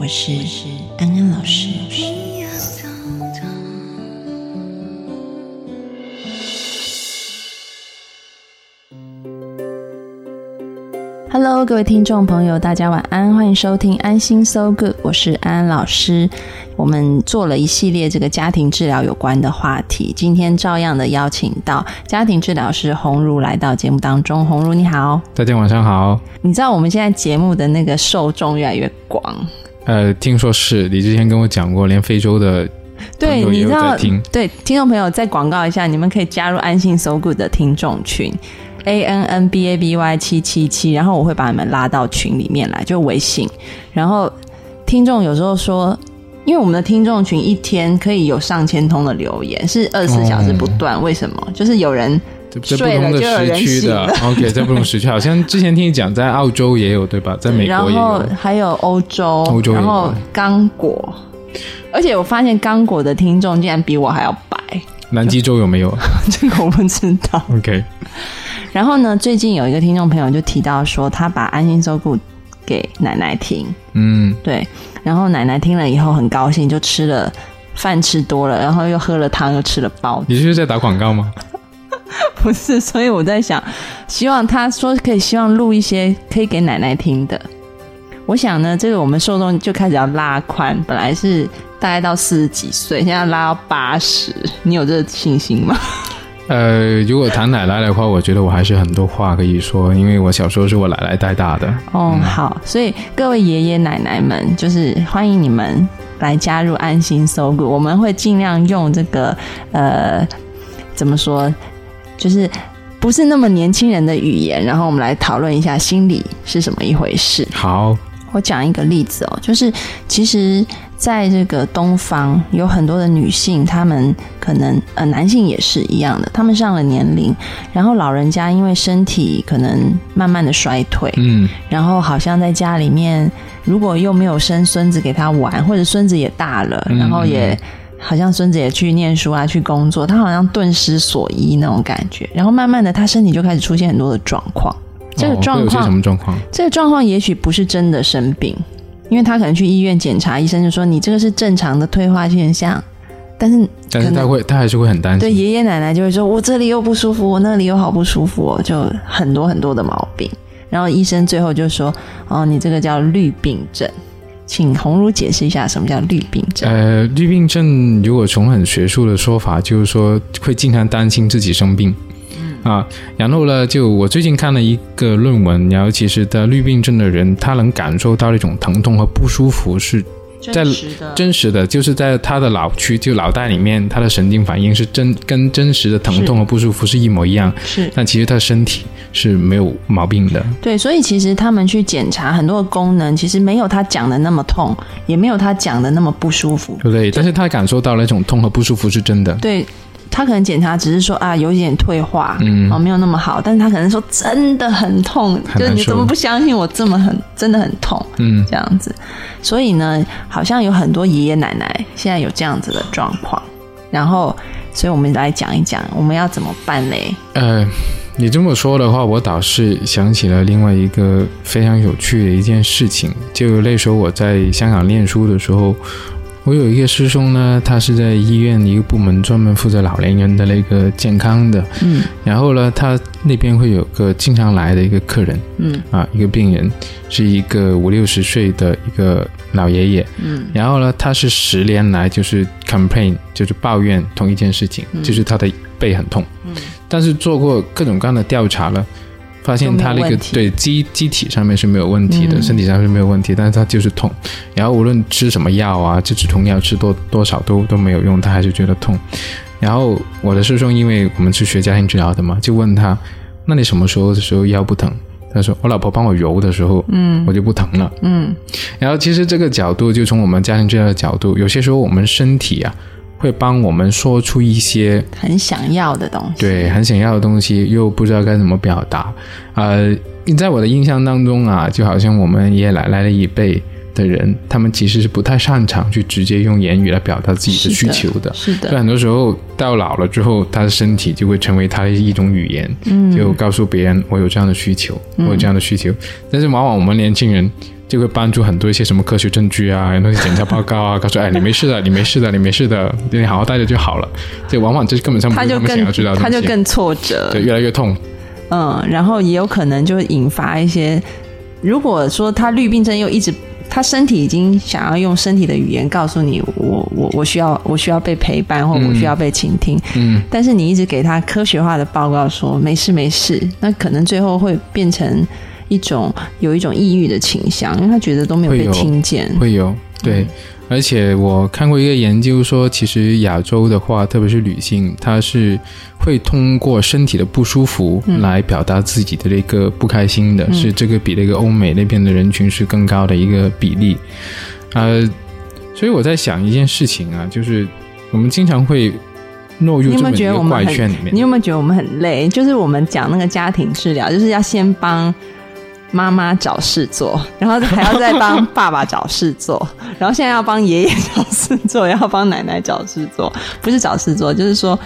我是安安老师。Hello，各位听众朋友，大家晚安，欢迎收听安心 So Good，我是安安老师。我们做了一系列这个家庭治疗有关的话题，今天照样的邀请到家庭治疗师红茹来到节目当中。红茹你好，大家晚上好。你知道我们现在节目的那个受众越来越广，呃，听说是你之前跟我讲过，连非洲的对，你知道，对听众朋友再广告一下，你们可以加入安心 So Good 的听众群。A N N B A B Y 七七七，然后我会把你们拉到群里面来，就微信。然后听众有时候说，因为我们的听众群一天可以有上千通的留言，是二十四小时不断。为什么？就是有人睡了就有人醒了。OK，在不同时区，好像之前听你讲，在澳洲也有对吧？在美国也有，还有欧洲，欧洲，然后刚果。而且我发现刚果的听众竟然比我还要白。南极洲有没有？这个我不知道。OK。然后呢？最近有一个听众朋友就提到说，他把《安心收顾》给奶奶听。嗯，对。然后奶奶听了以后很高兴，就吃了饭吃多了，然后又喝了汤，又吃了包。你是在打广告吗？不是，所以我在想，希望他说可以，希望录一些可以给奶奶听的。我想呢，这个我们受众就开始要拉宽，本来是大概到四十几岁，现在拉到八十，你有这个信心吗？呃，如果谈奶奶的话，我觉得我还是很多话可以说，因为我小时候是我奶奶带大的。哦，好，所以各位爷爷奶奶们，就是欢迎你们来加入安心搜狗，我们会尽量用这个呃，怎么说，就是不是那么年轻人的语言，然后我们来讨论一下心理是什么一回事。好。我讲一个例子哦，就是其实在这个东方有很多的女性，她们可能呃男性也是一样的，他们上了年龄，然后老人家因为身体可能慢慢的衰退，嗯，然后好像在家里面，如果又没有生孙子给他玩，或者孙子也大了，然后也好像孙子也去念书啊，去工作，他好像顿失所依那种感觉，然后慢慢的他身体就开始出现很多的状况。这个状况什么状况？这个状况也许不是真的生病，因为他可能去医院检查，医生就说你这个是正常的退化现象，但是但是他会他还是会很担心。对爷爷奶奶就会说，我这里又不舒服，我那里又好不舒服哦，就很多很多的毛病。然后医生最后就说，哦，你这个叫绿病症，请红茹解释一下什么叫绿病症。呃，绿病症如果从很学术的说法，就是说会经常担心自己生病。啊，然后呢，就我最近看了一个论文，然后其实得绿病症的人，他能感受到一种疼痛和不舒服是在真实的，就是在他的脑区，就脑袋里面，他的神经反应是真跟真实的疼痛和不舒服是一模一样。是，但其实他身体是没有毛病的。对，所以其实他们去检查很多的功能，其实没有他讲的那么痛，也没有他讲的那么不舒服。对，但是他感受到那种痛和不舒服是真的。对。他可能检查只是说啊有一点退化，嗯，哦没有那么好，但是他可能说真的很痛，就是你怎么不相信我这么很真的很痛，嗯，这样子，所以呢，好像有很多爷爷奶奶现在有这样子的状况，然后，所以我们来讲一讲我们要怎么办嘞？呃，你这么说的话，我倒是想起了另外一个非常有趣的一件事情，就那时候我在香港念书的时候。我有一个师兄呢，他是在医院一个部门专门负责老年人的那个健康的，嗯，然后呢，他那边会有个经常来的一个客人，嗯，啊，一个病人，是一个五六十岁的一个老爷爷，嗯，然后呢，他是十年来就是 complain，就是抱怨同一件事情，就是他的背很痛，嗯，但是做过各种各样的调查了。发现他那个对机机体上面是没有问题的，身体上是没有问题，但是他就是痛。然后无论吃什么药啊，就止痛药吃多多少都都没有用，他还是觉得痛。然后我的师兄，因为我们是学家庭治疗的嘛，就问他：那你什么时候的时候腰不疼？他说我老婆帮我揉的时候，嗯，我就不疼了，嗯，然后其实这个角度就从我们家庭治疗的角度，有些时候我们身体啊会帮我们说出一些很想要的东西，对很想要的东西，又不知道该怎么表达。呃，在我的印象当中啊，就好像我们爷爷奶奶的一辈的人，他们其实是不太擅长去直接用言语来表达自己的需求的。是的，所以很多时候到老了之后，他的身体就会成为他的一种语言，嗯，就告诉别人我有这样的需求，我有这样的需求。但是往往我们年轻人就会帮助很多一些什么科学证据啊，那些检查报告啊，告诉哎你没事的，你没事的，你没事的，你好好待着就好了。这往往这根本上不是他就更想要知道的东西，他就更挫折，对越来越痛。嗯，然后也有可能就会引发一些，如果说他绿病症又一直，他身体已经想要用身体的语言告诉你，我我我需要我需要被陪伴，或我需要被倾听，嗯，但是你一直给他科学化的报告说没事没事，那可能最后会变成一种有一种抑郁的倾向，因为他觉得都没有被听见，会有对。而且我看过一个研究说，其实亚洲的话，特别是女性，她是会通过身体的不舒服来表达自己的那个不开心的，是这个比那个欧美那边的人群是更高的一个比例。呃，所以我在想一件事情啊，就是我们经常会落入你有没有这么一个觉得我们很怪圈里面你。有没有觉得我们很累？就是我们讲那个家庭治疗，就是要先帮妈妈找事做，然后还要再帮 爸爸找事做，然后现在要帮爷爷找事做，要帮奶奶找事做，不是找事做，就是说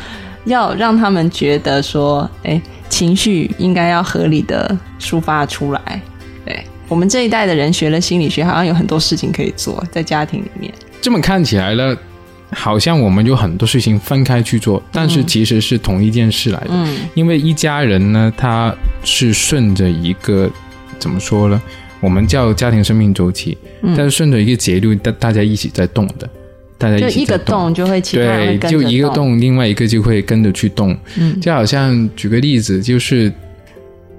要让他们觉得说，哎，情绪应该要合理的抒发出来。对我们这一代的人学了心理学，好像有很多事情可以做在家庭里面。这么看起来呢，好像我们有很多事情分开去做，但是其实是同一件事来的。嗯因为一家人呢，他是顺着一个怎么说呢？我们叫家庭生命周期，嗯但是顺着一个节律，大大家一起在动的，大家就一个动。就会对就一个动，另外一个就会跟着去动。嗯就好像举个例子，就是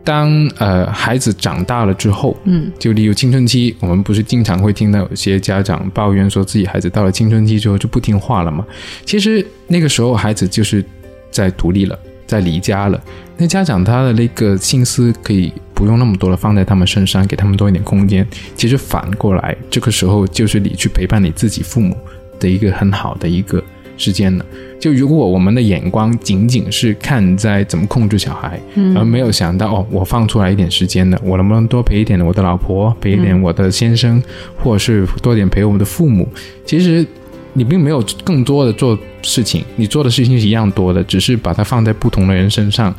当呃孩子长大了之后，嗯就例如青春期，我们不是经常会听到有些家长抱怨说自己孩子到了青春期之后就不听话了嘛？其实那个时候孩子就是在独立了，在离家了。那家长他的那个心思可以不用那么多的放在他们身上，给他们多一点空间。其实反过来，这个时候就是你去陪伴你自己父母的一个很好的一个时间了。就如果我们的眼光仅仅是看在怎么控制小孩，嗯而没有想到哦，我放出来一点时间了，我能不能多陪一点我的老婆，陪一点我的先生，或者是多点陪我们的父母？其实你并没有更多的做事情，你做的事情是一样多的，只是把它放在不同的人身上，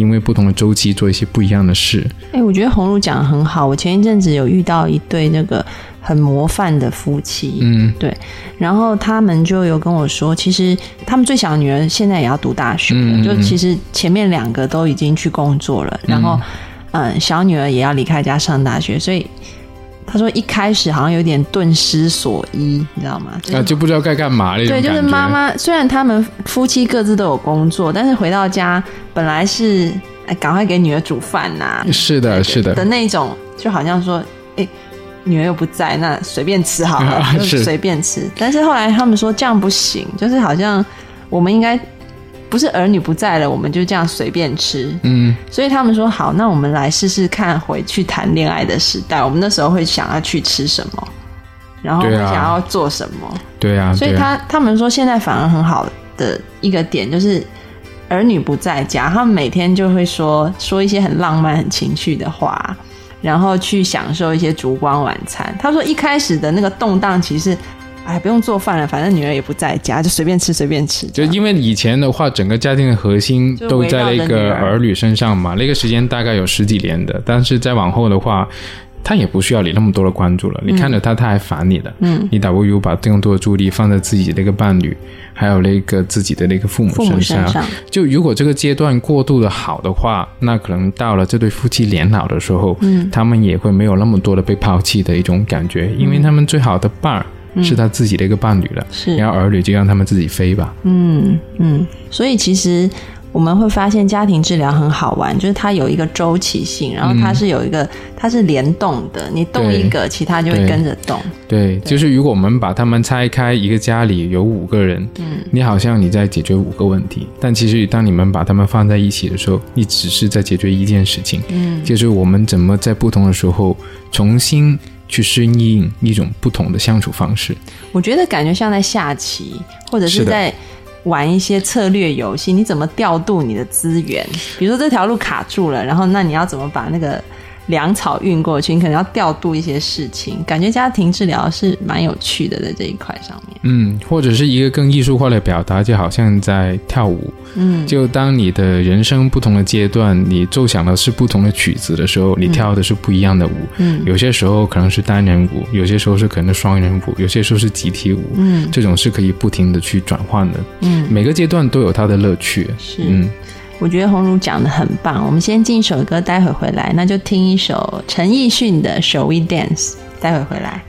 因为不同的周期做一些不一样的事。哎、我觉得红露讲的很好。我前一阵子有遇到一对那个很模范的夫妻，嗯对然后他们就有跟我说，其实他们最小的女儿现在也要读大学了，嗯嗯就其实前面两个都已经去工作了，然后嗯，小女儿也要离开家上大学，所以他说一开始好像有点顿失所依，你知道吗？就是啊，就不知道该干嘛那种对，就是妈妈。虽然他们夫妻各自都有工作，但是回到家本来是哎赶快给女儿煮饭呐、是的，是的的，那种，就好像说，哎、女儿又不在，那随便吃好了，啊 就是随便吃。但是后来他们说这样不行，就是好像我们应该不是儿女不在了，我们就这样随便吃。嗯所以他们说好，那我们来试试看回去谈恋爱的时代，我们那时候会想要去吃什么，然后想要做什么。对啊，所以他他们说现在反而很好的一个点就是。儿女不在家，他们每天就会说说一些很浪漫、很情趣的话，然后去享受一些烛光晚餐。他说一开始的那个动荡，其实哎不用做饭了，反正女儿也不在家，就随便吃随便吃。就因为以前的话，整个家庭的核心都在那个儿儿女身上嘛，那个时间大概有十几年的，但是再往后的话，他也不需要你那么多的关注了。你看着他，他还烦你的，嗯，你倒不如把更多的注意力放在自己的那个伴侣，还有那个自己的那个父母身上。身上，就如果这个阶段过渡的好的话，那可能到了这对夫妻年老的时候，嗯他们也会没有那么多的被抛弃的一种感觉，因为他们最好的伴儿是他自己的一个伴侣了。是。然后儿女就让他们自己飞吧。嗯嗯，所以其实我们会发现家庭治疗很好玩，就是它有一个周期性，然后它是有一个它是联动的，你动一个，其他就会跟着动。对，就是如果我们把他们拆开，一个家里有五个人，嗯，你好像你在解决五个问题，但其实当你们把他们放在一起的时候，你只是在解决一件事情，嗯，就是我们怎么在不同的时候重新去适应一种不同的相处方式。我觉得感觉像在下棋，或者是在。玩一些策略游戏，你怎么调度你的资源？比如说这条路卡住了，然后那你要怎么把那个？粮草运过去，你可能要调度一些事情，感觉家庭治疗是蛮有趣的，在这一块上面。嗯，或者是一个更艺术化的表达，就好像在跳舞。嗯，就当你的人生不同的阶段，你奏响的是不同的曲子的时候，你跳的是不一样的舞。嗯，有些时候可能是单人舞，有些时候是可能双人舞，有些时候是集体舞。嗯，这种是可以不停的去转换的。嗯，每个阶段都有它的乐趣。是。嗯。我觉得红茹讲的很棒，我们先进一首歌，待会回来，那就听一首陈奕迅的《Shall We Dance》，待会回来。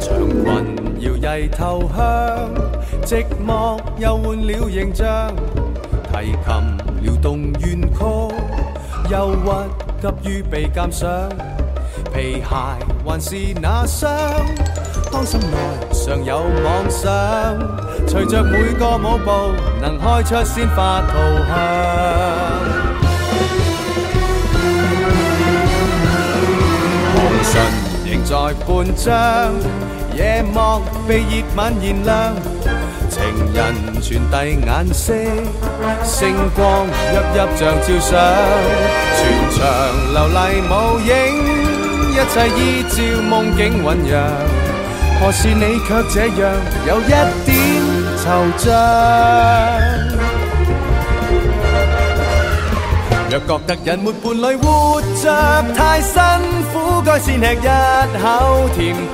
长裙摇曳头香。寂寞又换了形象，提琴撩动怨曲，忧郁急于被鉴赏，皮鞋还是那双，当心内常有妄想，随着每个舞步能开出鲜花图像，红唇仍在半张，夜幕被热吻燃亮。情人传递眼色，星光熠熠像照相，全场流丽舞影，一切依照梦境酝酿。何时你却这样，有一点惆怅？若觉得人没伴侣活着太辛苦，该先吃一口甜品。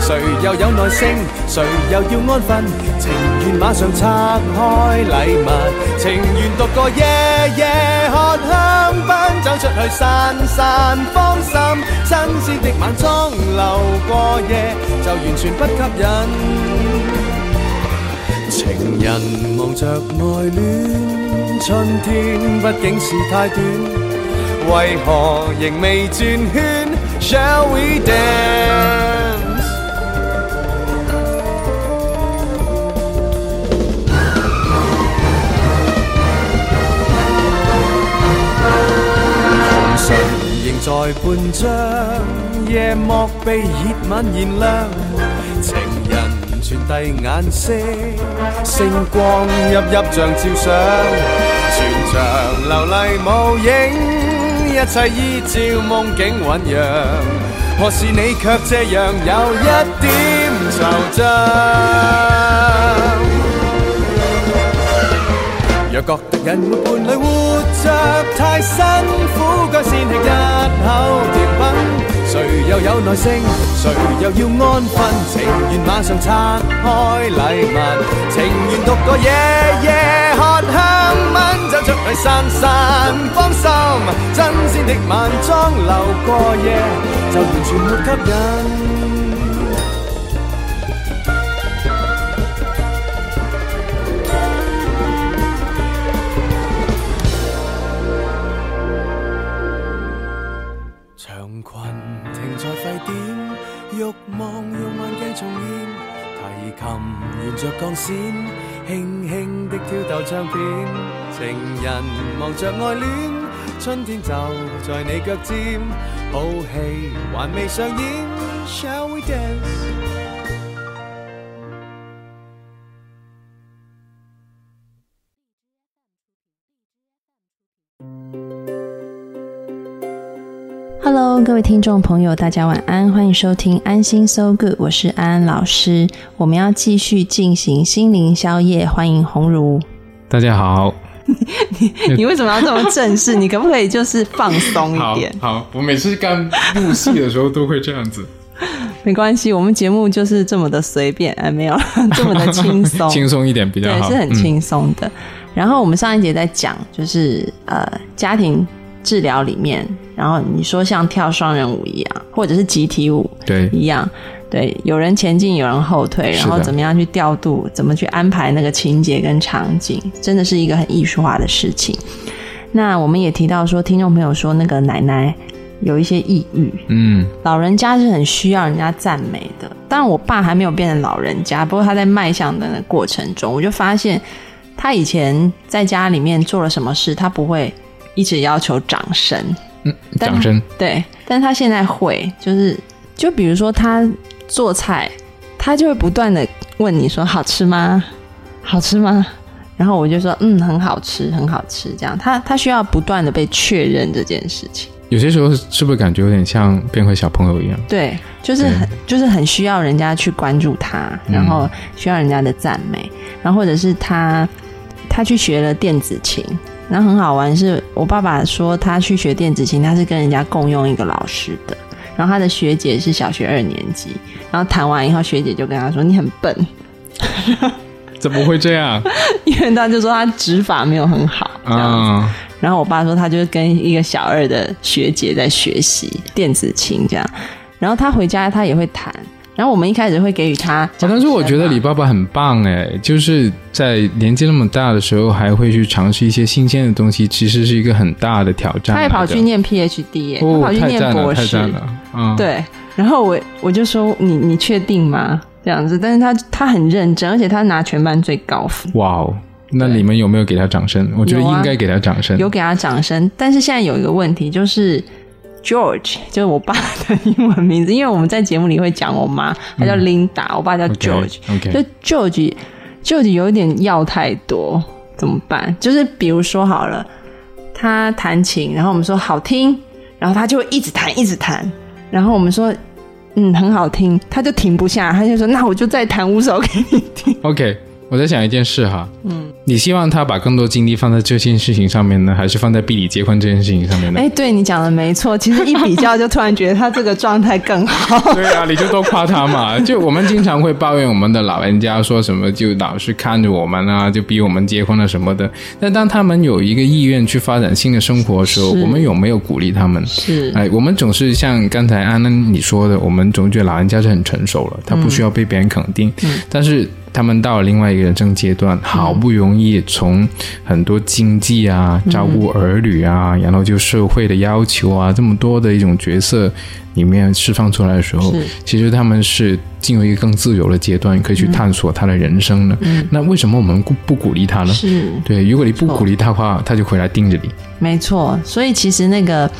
谁又有耐性？谁又要安分？情愿马上拆开礼物，情愿独个夜夜喝香槟，走出去散散芳心。新鲜的晚装留过夜，就完全不吸引。情人忙着爱恋，春天毕竟是太短，为何仍未转圈？Shall we dance？红唇仍在半张，夜幕被热吻燃亮，情人。传递颜色，星光熠熠像照相，全场流丽舞影，一切依照梦境酝酿。何时你却这样有一点惆怅？若觉得人没伴侣活着太辛苦，该先吃一口谁又有耐性？谁又要安分？情愿马上拆开礼物，情愿独个夜夜喝香槟，走出去散散芳心。新鲜的晚装留过夜，就完全没吸引。轻轻的挑逗唱片。情人望着爱恋，春天就在你脚尖，好戏还未上演。Shall we dance? 各位听众朋友，大家晚安，欢迎收听安心 So Good，我是安安老师。我们要继续进行心灵宵夜，欢迎鸿儒。大家好。你 你为什么要这么正式？你可不可以就是放松一点？好，我每次干录戏的时候都会这样子。没关系，我们节目就是这么的随便，哎，没有这么的轻松，轻松一点比较对，好，是很嗯轻松的。然后我们上一节在讲，就是呃家庭治疗里面，然后你说像跳双人舞一样，或者是集体舞对，一样，对，有人前进，有人后退，然后怎么样去调度，怎么去安排那个情节跟场景，真的是一个很艺术化的事情。那我们也提到说，听众朋友说那个奶奶有一些抑郁，嗯，老人家是很需要人家赞美的。当然，我爸还没有变成老人家，不过他在迈向的那过程中，我就发现他以前在家里面做了什么事，他不会一直要求掌声，嗯掌声，对，但他现在会，就是就比如说他做菜，他就会不断的问你说好吃吗？好吃吗？然后我就说嗯，很好吃，很好吃。这样，他他需要不断的被确认这件事情。有些时候是不是感觉有点像变回小朋友一样？对，就是很就是很需要人家去关注他，嗯然后需要人家的赞美，然后或者是他他去学了电子琴，然后很好玩是，我爸爸说他去学电子琴，他是跟人家共用一个老师的，然后他的学姐是小学二年级，然后弹完以后，学姐就跟他说你很笨，怎么会这样？因为他就说他指法没有很好这样子。啊？然后我爸说他就是跟一个小二的学姐在学习电子琴这样，然后他回家他也会弹，然后我们一开始会给予他掌声嘛，但是我觉得李爸爸很棒哎，就是在年纪那么大的时候，还会去尝试一些新鲜的东西，其实是一个很大的挑战。他也跑去念 PhD 耶、哦，他跑去念博士，太赞了，嗯，，对。然后我我就说你你确定吗？这样子，但是他他很认真，而且他拿全班最高分，哇哦，那你们有没有给他掌声？我觉得应该给他掌声。有给他掌声。但是现在有一个问题就是 George，就是我爸的英文名字，因为我们在节目里会讲我妈，她叫 Linda，、我爸叫 George。就 George George 有一点要太多，怎么办？就是比如说好了，他弹琴，然后我们说好听，然后他就会一直弹，一直弹，然后我们说嗯很好听，他就停不下，他就说那我就再弹五首给你听。OK，我在想一件事哈，嗯，你希望他把更多精力放在这件事情上面呢，还是放在逼你结婚这件事情上面呢？哎，对你讲的没错，其实一比较就突然觉得他这个状态更好。对啊，你就多夸他嘛。就我们经常会抱怨我们的老人家说什么，就老是看着我们啊，就逼我们结婚了什么的。但当他们有一个意愿去发展新的生活的时候，我们有没有鼓励他们？是哎，我们总是像刚才安安你说的，我们总觉得老人家是很成熟了，他不需要被别人肯定。嗯但是他们到了另外一个人生阶段，好不容易从很多经济啊、照顾儿女啊，然后就社会的要求啊，这么多的一种角色里面释放出来的时候，其实他们是进入一个更自由的阶段，可以去探索他的人生了。那为什么我们不不鼓励他呢？是对，如果你不鼓励他的话，他就回来盯着你。没错，所以其实那个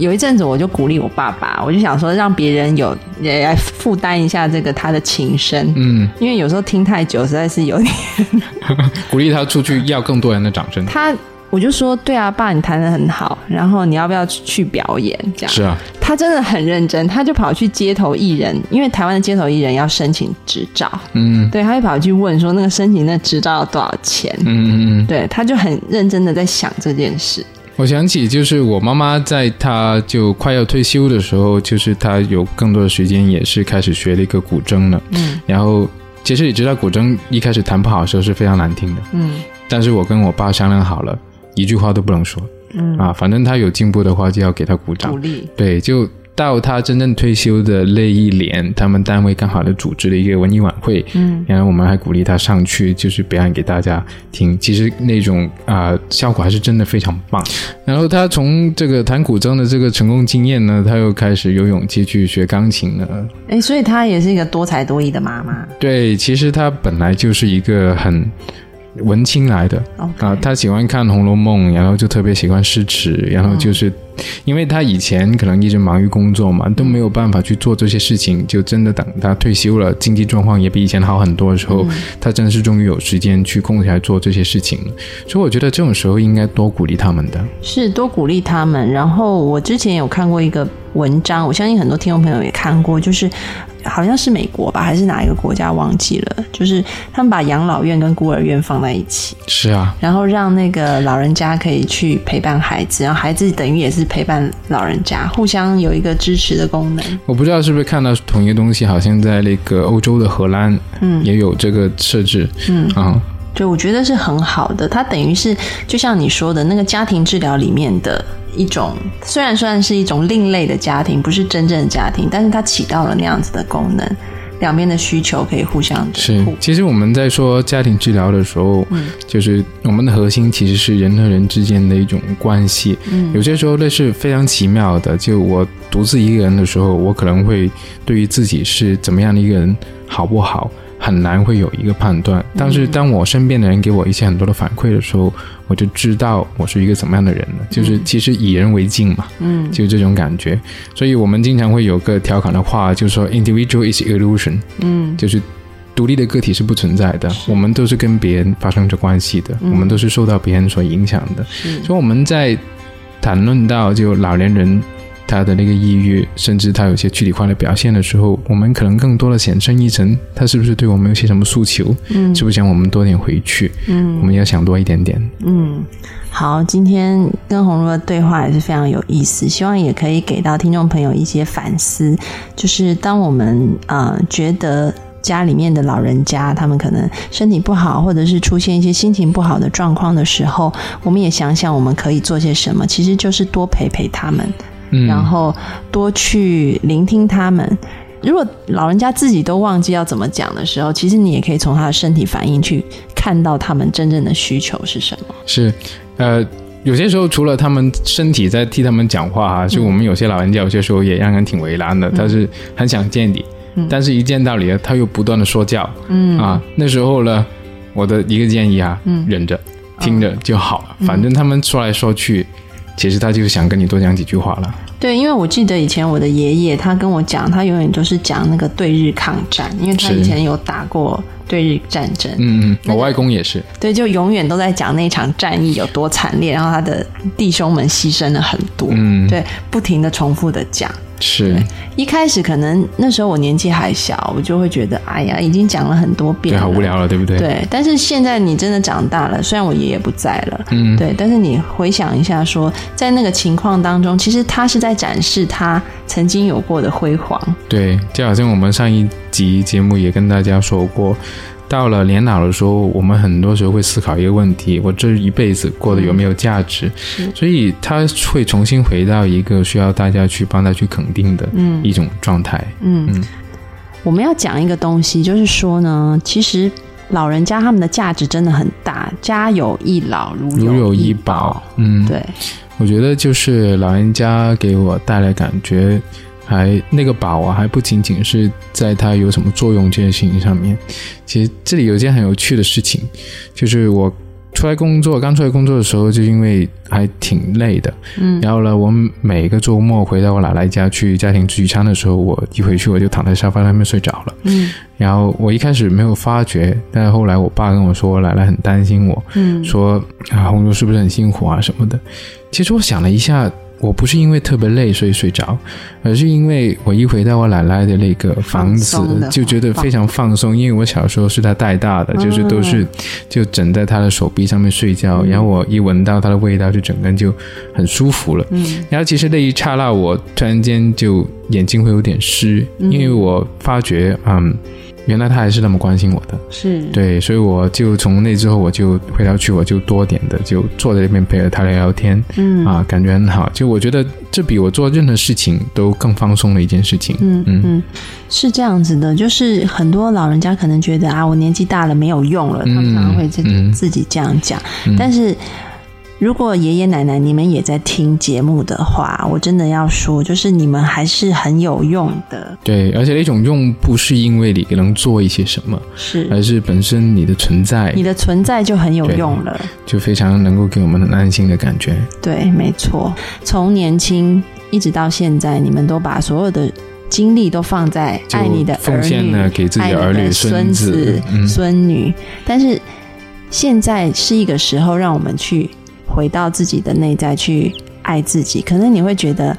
有一阵子，我就鼓励我爸爸，我就想说让别人有也来负担一下这个他的琴声，嗯，因为有时候听太久，实在是有点 鼓励他出去要更多人的掌声。他。我就说，对啊，爸，你弹的很好，然后你要不要去表演？这样，是啊，他真的很认真，他就跑去街头艺人，因为台湾的街头艺人要申请执照，嗯对，他就跑去问说那个申请那执照要多少钱？嗯嗯嗯。对，他就很认真的在想这件事。我想起就是我妈妈在她就快要退休的时候，就是她有更多的时间，也是开始学了一个古筝了。嗯。然后其实你知道，古筝一开始弹不好的时候是非常难听的，嗯。但是我跟我爸商量好了，一句话都不能说。嗯，啊，反正他有进步的话就要给他鼓掌。鼓。励，对，就到他真正退休的那一年，他们单位刚好的组织了一个文艺晚会，嗯然后我们还鼓励他上去，就是表演给大家听。其实那种啊、效果还是真的非常棒。然后他从这个弹古筝的这个成功经验呢，他又开始有勇气去学钢琴了。哎，所以她也是一个多才多艺的妈妈。对，其实他本来就是一个很文青来的啊，他喜欢看《红楼梦》，然后就特别喜欢诗词，然后就是，因为他以前可能一直忙于工作嘛，都没有办法去做这些事情，就真的等他退休了，经济状况也比以前好很多的时候，他真的是终于有时间去空下来做这些事情了。所以我觉得这种时候应该多鼓励他们的。是多鼓励他们。然后我之前有看过一个文章，我相信很多听众朋友也看过，就是好像是美国吧，还是哪一个国家忘记了，就是他们把养老院跟孤儿院放在一起，是啊，然后让那个老人家可以去陪伴孩子，然后孩子等于也是似陪伴老人家，互相有一个支持的功能。我不知道是不是看到同一个东西，好像在那个欧洲的荷兰，嗯，也有这个设置，嗯啊，对，我觉得是很好的。它等于是就像你说的那个家庭治疗里面的一种，虽然算是一种另类的家庭，不是真正的家庭，但是它起到了那样子的功能。两边的需求可以互相是。其实我们在说家庭治疗的时候，嗯，就是我们的核心其实是人和人之间的一种关系。嗯，有些时候那是非常奇妙的。就我独自一个人的时候，我可能会对于自己是怎么样的一个人好不好？很难会有一个判断，但是当我身边的人给我一些很多的反馈的时候，我就知道我是一个怎么样的人了。就是其实以人为镜嘛，嗯，就这种感觉。所以我们经常会有个调侃的话，就是说 “individual is illusion”，嗯，就是独立的个体是不存在的，我们都是跟别人发生着关系的，我们都是受到别人所影响的。所以我们在谈论到就老年人。他的那个抑郁，甚至他有些躯体化的表现的时候，我们可能更多的显深一层，他是不是对我们有些什么诉求？嗯，是不是想我们多点回去？嗯，我们要想多一点点。嗯，好，今天跟红茹的对话也是非常有意思，希望也可以给到听众朋友一些反思。就是当我们啊觉得家里面的老人家他们可能身体不好，或者是出现一些心情不好的状况的时候，我们也想想我们可以做些什么，其实就是多陪陪他们。然后多去聆听他们。如果老人家自己都忘记要怎么讲的时候，其实你也可以从他的身体反应去看到他们真正的需求是什么。是，呃，有些时候除了他们身体在替他们讲话哈，就我们有些老人家有些时候也让人挺为难的。他是很想见你，但是一见到你他又不断的说教。嗯啊，那时候呢，我的一个建议啊，忍着听着就好了。反正他们说来说去。其实他就是想跟你多讲几句话了。对，因为我记得以前我的爷爷他跟我讲，他永远都是讲那个对日抗战，因为他以前有打过对日战争。嗯嗯，我外公也是。对，就永远都在讲那场战役有多惨烈，然后他的弟兄们牺牲了很多。嗯，对，不停的重复的讲。是，一开始可能那时候我年纪还小，我就会觉得，哎呀，已经讲了很多遍，好无聊了，对不对？对。但是现在你真的长大了，虽然我爷爷不在了，嗯，对。但是你回想一下，说在那个情况当中，其实他是在展示他曾经有过的辉煌。对，就好像我们上一集节目也跟大家说过。到了年老的时候，我们很多时候会思考一个问题：我这一辈子过得有没有价值？所以他会重新回到一个需要大家去帮他去肯定的一种状态。嗯，我们要讲一个东西，就是说呢，其实老人家他们的价值真的很大，家有一老如有一宝。嗯，对，我觉得就是老人家给我带来感觉。还那个宝啊，还不仅仅是在它有什么作用这件事情上面。其实这里有一件很有趣的事情，就是我出来工作，刚出来工作的时候，就因为还挺累的，嗯，然后呢，我每个周末回到我奶奶家去家庭聚餐的时候，我一回去我就躺在沙发上面睡着了，嗯，然后我一开始没有发觉，但是后来我爸跟我说，我奶奶很担心我，嗯，说啊，红茹是不是很辛苦啊什么的。其实我想了一下。我不是因为特别累所以睡着，而是因为我一回到我奶奶的那个房子，就觉得非常放松。因为我小时候是她带大的，就是都是就枕在她的手臂上面睡觉，然后我一闻到她的味道，就整个人就很舒服了。嗯，然后其实那一刹那，我突然间就眼睛会有点湿，因为我发觉，嗯。原来他还是那么关心我的，是。对，所以我就从那之后，我就回到去，我就多点的就坐在那边陪着他聊聊天，嗯。啊，感觉很好。就我觉得这比我做任何事情都更放松的一件事情。嗯嗯，是这样子的，就是很多老人家可能觉得啊，我年纪大了没有用了，他们常常会自自己这样讲，但是。如果爷爷奶奶你们也在听节目的话，我真的要说，就是你们还是很有用的。对，而且那种用不是因为你能做一些什么，是，而是本身你的存在，你的存在就很有用了，就非常能够给我们很安心的感觉。对，没错。从年轻一直到现在，你们都把所有的精力都放在爱你的奉献呢，给自己的儿女、孙子、孙女。但是现在是一个时候，让我们去。回到自己的内在去爱自己，可能你会觉得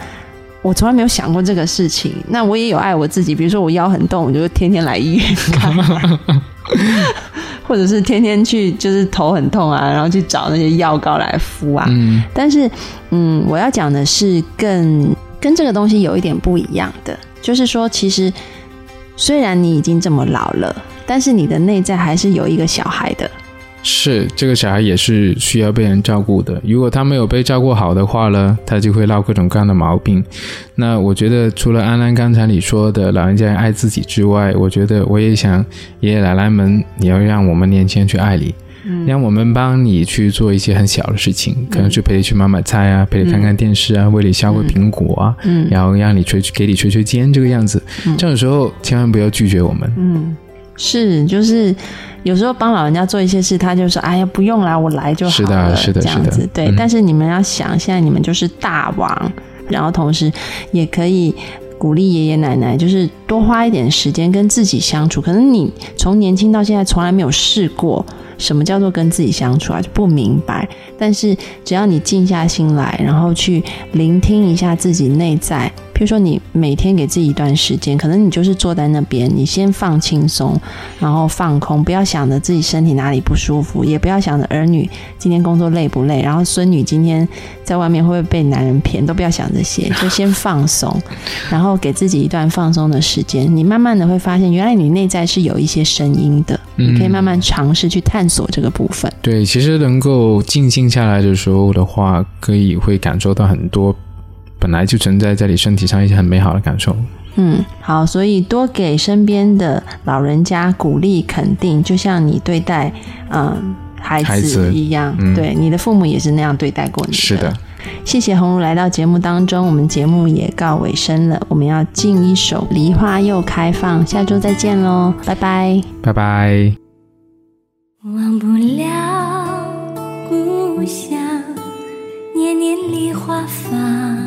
我从来没有想过这个事情。那我也有爱我自己，比如说我腰很痛，我就天天来医院 看。或者是天天去就是头很痛啊，然后去找那些药膏来敷啊。嗯但是，嗯，我要讲的是更跟这个东西有一点不一样的，就是说，其实虽然你已经这么老了，但是你的内在还是有一个小孩的。是这个小孩也是需要被人照顾的。如果他没有被照顾好的话呢，他就会闹各种各样的毛病。那我觉得，除了安安刚才你说的老人家爱自己之外，我觉得我也想爷爷奶奶们，你要让我们年轻人去爱你。嗯让我们帮你去做一些很小的事情，可能去陪你去买买菜啊，陪你看看电视啊，为你削个苹果啊，嗯然后让你捶给你捶捶肩这个样子。嗯这种时候千万不要拒绝我们。嗯，是，就是有时候帮老人家做一些事，他就说：“哎呀，不用啦，我来就好是了。”的是的这样子对。嗯但是你们要想，现在你们就是大王，然后同时也可以。鼓励爷爷奶奶，就是多花一点时间跟自己相处。可能你从年轻到现在从来没有试过什么叫做跟自己相处啊，就不明白。但是只要你静下心来，然后去聆听一下自己内在，譬如说你每天给自己一段时间，可能你就是坐在那边，你先放轻松，然后放空，不要想着自己身体哪里不舒服，也不要想着儿女今天工作累不累，然后孙女今天在外面会不会被男人骗，都不要想这些，就先放松，然后给自己一段放松的时间。你慢慢的会发现，原来你内在是有一些声音的，你可以慢慢尝试去探索这个部分。对，其实能够静静下来的时候的话，可以会感受到很多本来就存在在你身体上一些很美好的感受。嗯，好，所以多给身边的老人家鼓励肯定，就像你对待嗯孩子孩子一样，嗯对，你的父母也是那样对待过你是的，谢谢红茹来到节目当中，我们节目也告尾声了，我们要敬一首《梨花又开放》，下周再见喽，拜拜。拜拜。忘不了故乡，年年梨花放，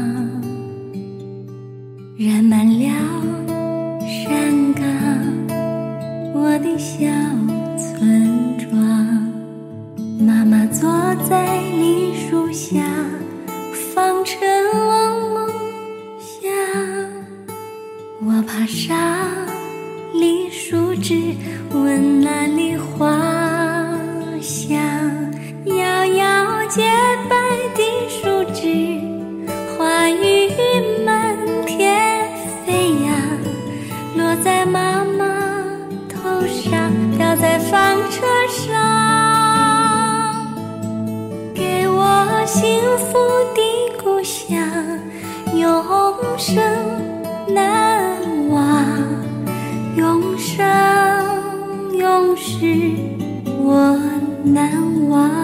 染满了山岗，我的小村庄。妈妈坐在梨树下，放成梦想。我爬上梨树枝，闻那梨花香，摇摇洁白的树枝，花雨落在妈妈头上，飘在纺车上，给我幸福的故乡，永生难忘。永生永世我难忘。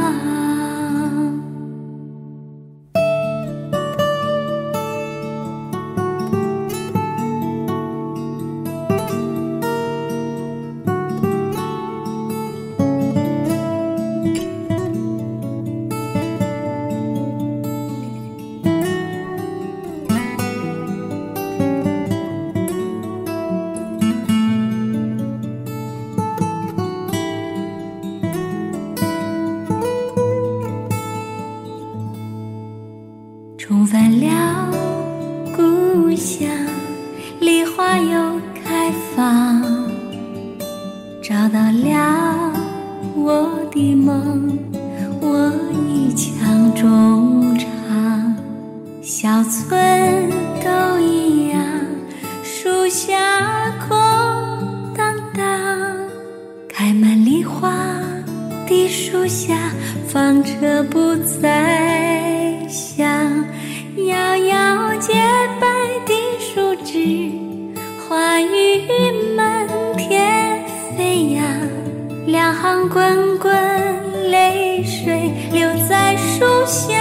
重返了故乡，梨花又开放，找到了我的梦，我一腔衷肠。小村都一样，树下空荡荡，开满梨花的树下，纺车不再，摇摇洁白的树枝，花雨满天飞扬，两行滚滚泪水流在树下，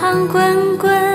浪滚滚